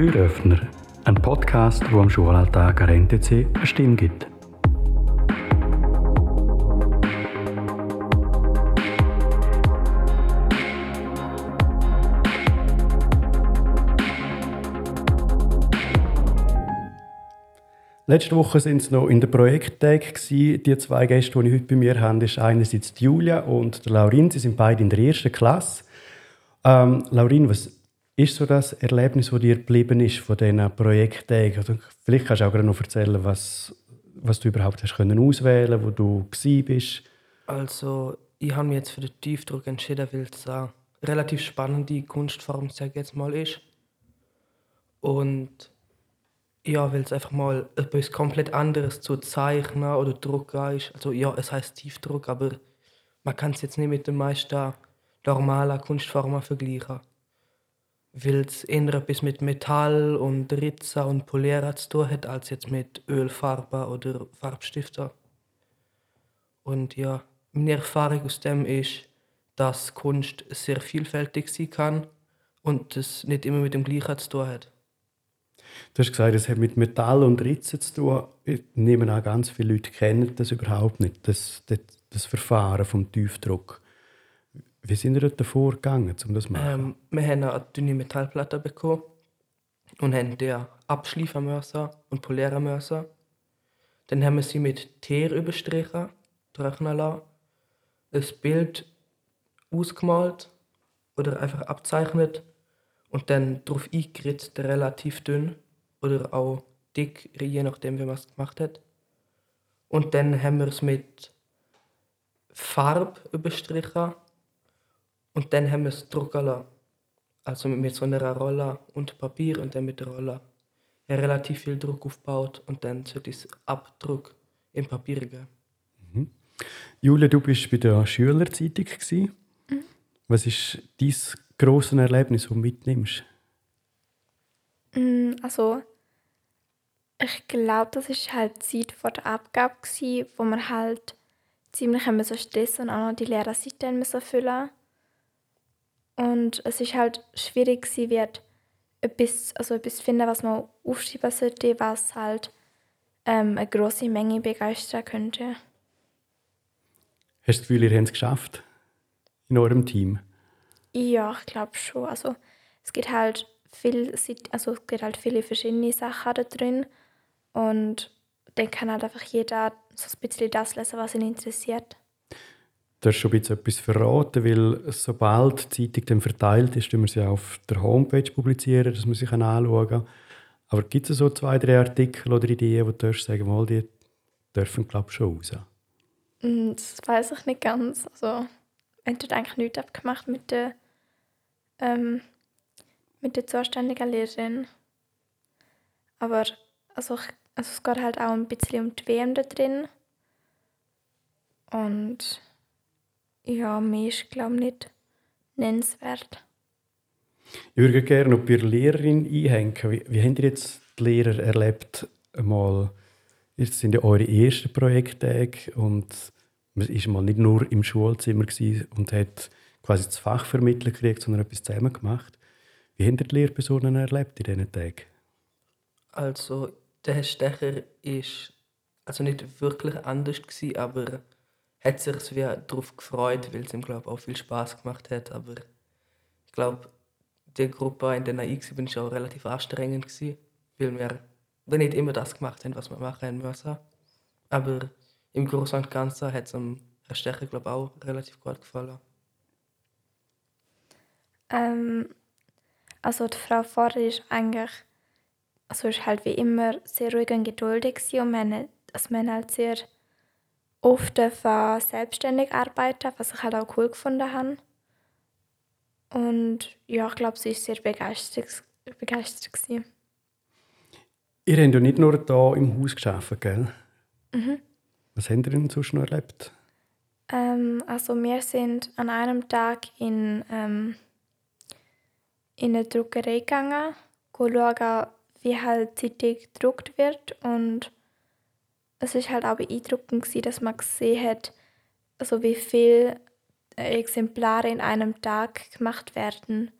Türöffner, ein Podcast, wo am Schulalltag an NTC eine Stimme gibt. Letzte Woche sind es noch in der Projekttag Die zwei Gäste, die ich heute bei mir habe, ist einerseits Julia und Laurin. Sie sind beide in der ersten Klasse. Ähm, Laurin, was ist so das Erlebnis, das dir geblieben ist von diesen Projekttagen? Also vielleicht kannst du auch noch erzählen, was, was du überhaupt hast können auswählen, wo du bist. Also ich habe mich jetzt für den Tiefdruck entschieden, weil es eine relativ spannende Kunstform, sage jetzt mal, ist. Und ja, weil es einfach mal etwas komplett anderes zu zeichnen oder drucken ist. Also ja, es heißt Tiefdruck, aber man kann es jetzt nicht mit den meisten normalen Kunstformen vergleichen weil es eher etwas mit Metall und Ritzen und Polieren zu tun hat, als jetzt mit Ölfarbe oder Farbstiften. Und ja, meine Erfahrung aus dem ist, dass Kunst sehr vielfältig sein kann und es nicht immer mit dem Gleichen zu tun hat. Du hast gesagt, es hat mit Metall und Ritzen zu tun. Ich nehme an, ganz viele Leute kennen das überhaupt nicht, das, das, das Verfahren vom Tiefdruck. Wie sind ihr dort vorgegangen, um das zu machen? Ähm, wir haben eine dünne Metallplatte bekommen und haben die abschleifen müssen und polieren müssen. Dann haben wir sie mit Teer überstrichen, trocknen lassen, ein Bild ausgemalt oder einfach abzeichnet und dann darauf eingeritzt, relativ dünn oder auch dick, je nachdem, wie man es gemacht hat. Und dann haben wir es mit Farbe überstrichen und dann haben wir es drucken lassen. Also mit so einer Rolle und Papier und dann mit der Rolle. Ja, relativ viel Druck aufgebaut und dann sollte es Abdruck im Papier geben. Mhm. Julia, du bist bei der Schülerzeitung. Mhm. Was ist dein grosses Erlebnis, das du mitnimmst? Mm, also, ich glaube, das war halt die Zeit vor der Abgabe, wo man halt ziemlich so Stress und auch noch die Lehrerseite erfüllen musste. Und es ist halt schwierig gewesen, wird etwas, also etwas finden, was man aufschreiben sollte, was halt ähm, eine große Menge begeistern könnte. Hast du das Gefühl, ihr habt es geschafft in eurem Team? Ja, ich glaube schon. Also es gibt halt viel, also es gibt halt viele verschiedene Sachen da drin und dann kann halt einfach jeder so ein bisschen das lesen, was ihn interessiert. Du hast schon ein etwas verraten, weil sobald die Zeitung dann verteilt ist, wir sie auf der Homepage publizieren, dass man sich anschauen kann. Aber gibt es so zwei, drei Artikel oder Ideen, wo du sagen mal, die dürfen glaube schon raus? Mm, das weiß ich nicht ganz. Also, haben eigentlich nichts abgemacht mit der, ähm, mit der zuständigen Lehrerin. Aber also, also es geht halt auch ein bisschen um die WM da drin. Und ja, mehr ist, glaube ich, nicht nennenswert. Ich würde gerne noch bei der Lehrerin einhängen. Wie, wie habt ihr jetzt die Lehrer erlebt? Mal, jetzt sind ja eure ersten Projekttage und man war mal nicht nur im Schulzimmer und hat quasi das Fach vermittelt gekriegt, sondern etwas zusammen gemacht. Wie habt ihr die Lehrpersonen erlebt in diesen Tagen? Also, der Herr Stecher war also nicht wirklich anders, gewesen, aber hat sich darauf gefreut, weil es ihm glaube auch viel Spaß gemacht hat. Aber ich glaube, die Gruppe, in der ich war, war auch relativ anstrengend, gewesen, weil wir nicht immer das gemacht haben, was wir machen müssen. Aber im Großen und Ganzen hat es dem Herr Stecher glaube auch relativ gut gefallen. Ähm, also die Frau Pfarrer ist eigentlich also ist halt wie immer sehr ruhig und geduldig und man, also man halt sehr oft selbstständig arbeiten, was ich halt auch cool gefunden habe. Und ja, ich glaube, sie war sehr begeistert. begeistert gewesen. Ihr habt ja nicht nur hier im Haus gearbeitet, gell? Mhm. Was habt ihr denn sonst noch erlebt? Ähm, also wir sind an einem Tag in, ähm, in eine Druckerei gegangen, schauen, wie halt Zeitung gedruckt wird und es ist halt auch beeindruckend gewesen, dass man gesehen hat, also wie viele Exemplare in einem Tag gemacht werden.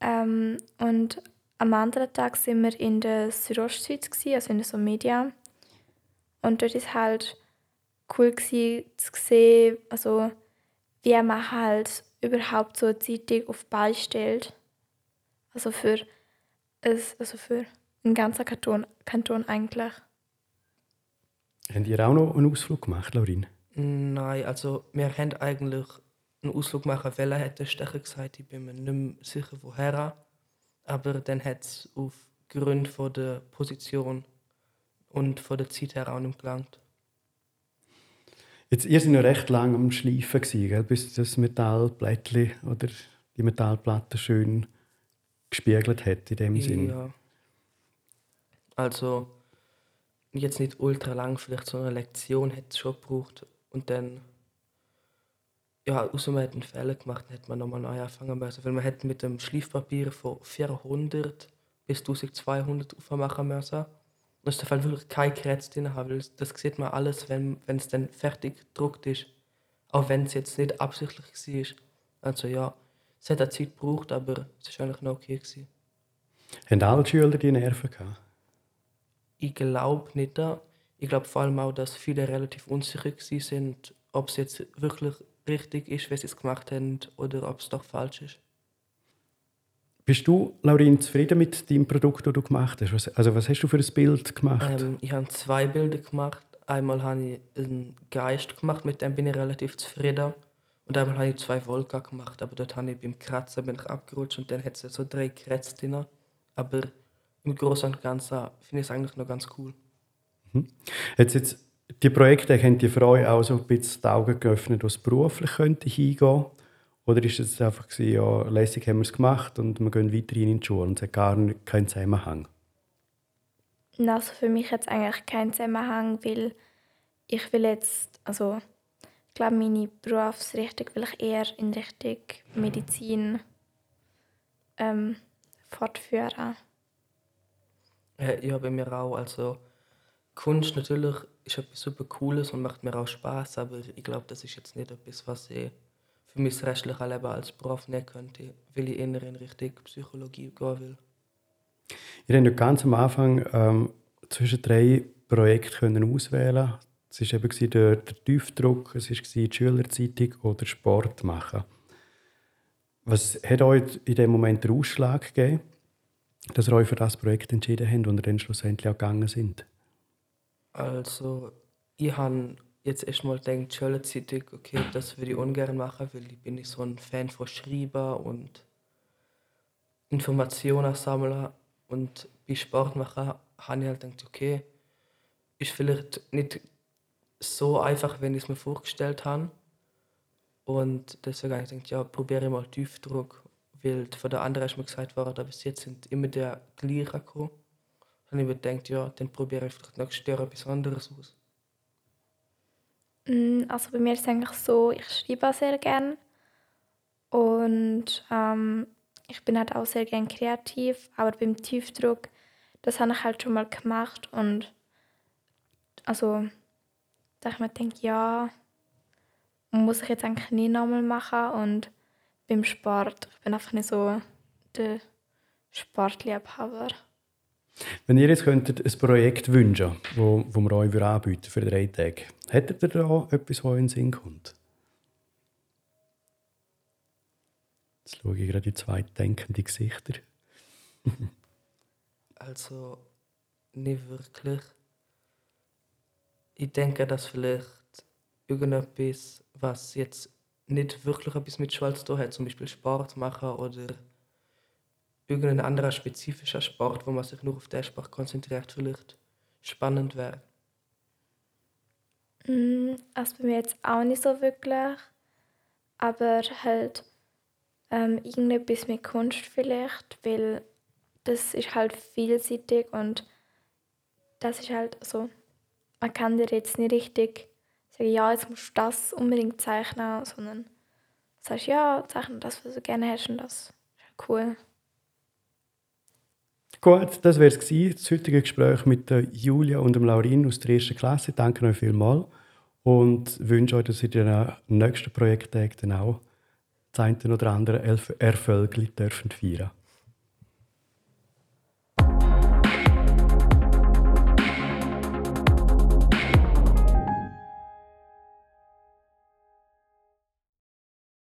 Ähm, und am anderen Tag sind wir in der Südostschweiz, also in der Somedia. Und dort ist halt cool gewesen, zu sehen, also wie man halt überhaupt so eine Zeitung auf Bein stellt. Also für, also für einen ganzen Kanton, Kanton eigentlich. Habt ihr auch noch einen Ausflug gemacht, Laurin? Nein, also wir haben eigentlich einen Ausflug machen wollen, hat der Stecher gesagt. Ich bin mir nicht mehr sicher, woher. Aber dann hat es aufgrund von der Position und von der Zeit her auch nicht gelangt. Jetzt, ihr seid ja recht lange am Schleifen, gell? bis das Metallblättchen oder die Metallplatte schön gespiegelt hat in dem Sinn. Ja. Also jetzt nicht ultra lang, vielleicht so eine Lektion hätte es schon gebraucht. Und dann, ja, außer man hat einen Fehler gemacht, dann hätte man nochmal neu anfangen müssen. Weil man hätte mit dem Schleifpapier von 400 bis 1200 aufmachen müssen. Und es darf wirklich kein Kretz drin haben, weil das sieht man alles, wenn es dann fertig gedruckt ist. Auch wenn es jetzt nicht absichtlich war. Also ja, es hat eine Zeit gebraucht, aber es war eigentlich noch okay. Gewesen. Haben alle Schüler die Nerven gehabt? Ich glaube nicht. Ich glaube vor allem auch, dass viele relativ unsicher sind, ob es jetzt wirklich richtig ist, wie sie es gemacht haben, oder ob es doch falsch ist. Bist du, Laurin, zufrieden mit dem Produkt, das du gemacht hast? Also was hast du für ein Bild gemacht? Ähm, ich habe zwei Bilder gemacht. Einmal habe ich einen Geist gemacht, mit dem bin ich relativ zufrieden. Und einmal habe ich zwei Wolken gemacht, aber dort habe ich beim Kratzen bin ich abgerutscht und dann hat es so drei Krätze drin. Aber im Großen und Ganzen finde ich es eigentlich noch ganz cool. Mhm. Jetzt, jetzt, die Projekte haben die für euch auch so ein bisschen die Augen geöffnet, was beruflich könnte hingehen Oder ist es einfach gewesen, ja, lässig haben wir es gemacht und wir gehen weiterhin in die Schule und es hat gar keinen Zusammenhang? Also für mich hat es eigentlich keinen Zusammenhang, weil ich will jetzt, also ich glaube, meine Berufsrichtung will ich eher in Richtung Medizin ähm, fortführen. Ja, bei mir auch. Also Kunst natürlich ist etwas super Cooles und macht mir auch Spaß, aber ich glaube, das ist jetzt nicht etwas, was ich für mein restliches Leben als Prof nehmen könnte, weil ich eher in Richtung Psychologie gehen will. Ihr habt ja ganz am Anfang ähm, zwischen drei Projekten auswählen Es war eben der, der Tiefdruck, es war die Schülerzeitung oder Sport machen. Was hat euch in dem Moment den Ausschlag gegeben? Dass ihr euch für das Projekt entschieden habt und dann schlussendlich auch gegangen sind? Also, ich habe jetzt erstmal gedacht, Schülerzeitung, okay, das würde ich ungern machen, weil ich bin nicht so ein Fan von Schreiben und Informationen sammeln. Und bei Sport machen habe ich halt gedacht, okay, ist vielleicht nicht so einfach, wenn ich es mir vorgestellt habe. Und deswegen habe ich gedacht, ja, probiere ich mal Tiefdruck weil von der anderen ist mir gesagt worden, bis jetzt sind immer die gleichen gekommen. Habe ich mir gedacht, ja, dann probiere ich vielleicht nächstes Jahr etwas anderes aus. Mm, also bei mir ist es eigentlich so, ich schreibe sehr gerne und ähm, ich bin halt auch sehr gerne kreativ, aber beim Tiefdruck, das habe ich halt schon mal gemacht und also da ich mir denke, ja, muss ich jetzt eigentlich nie nochmal machen und beim Sport. Ich bin einfach nicht so der Sportliebhaber. Wenn ihr jetzt könntet ein Projekt wünschen wo, wo wir euch anbieten für drei Tage, hättet ihr da etwas, was euch in den Sinn kommt? Jetzt schaue ich gerade die zwei denkenden Gesichter. also, nicht wirklich. Ich denke, dass vielleicht irgendetwas, was jetzt nicht wirklich etwas mit Schule zu tun hat, zum Beispiel Sport machen oder irgendein anderer spezifischer Sport, wo man sich nur auf den Sport konzentriert, vielleicht spannend wäre? Mm, also bei mir jetzt auch nicht so wirklich, aber halt ähm, irgendetwas mit Kunst vielleicht, weil das ist halt vielseitig und das ist halt so, man kann dir jetzt nicht richtig sagen, ja, jetzt musst du das unbedingt zeichnen, sondern sagst, ja, zeichne das, was du gerne hast und das ist cool. Gut, das wäre es das heutige Gespräch mit Julia und dem Laurin aus der ersten Klasse. Danke euch vielmals und wünsche euch, dass ihr den nächsten Projekttagen dann auch das eine oder andere Erfolg feiern dürft.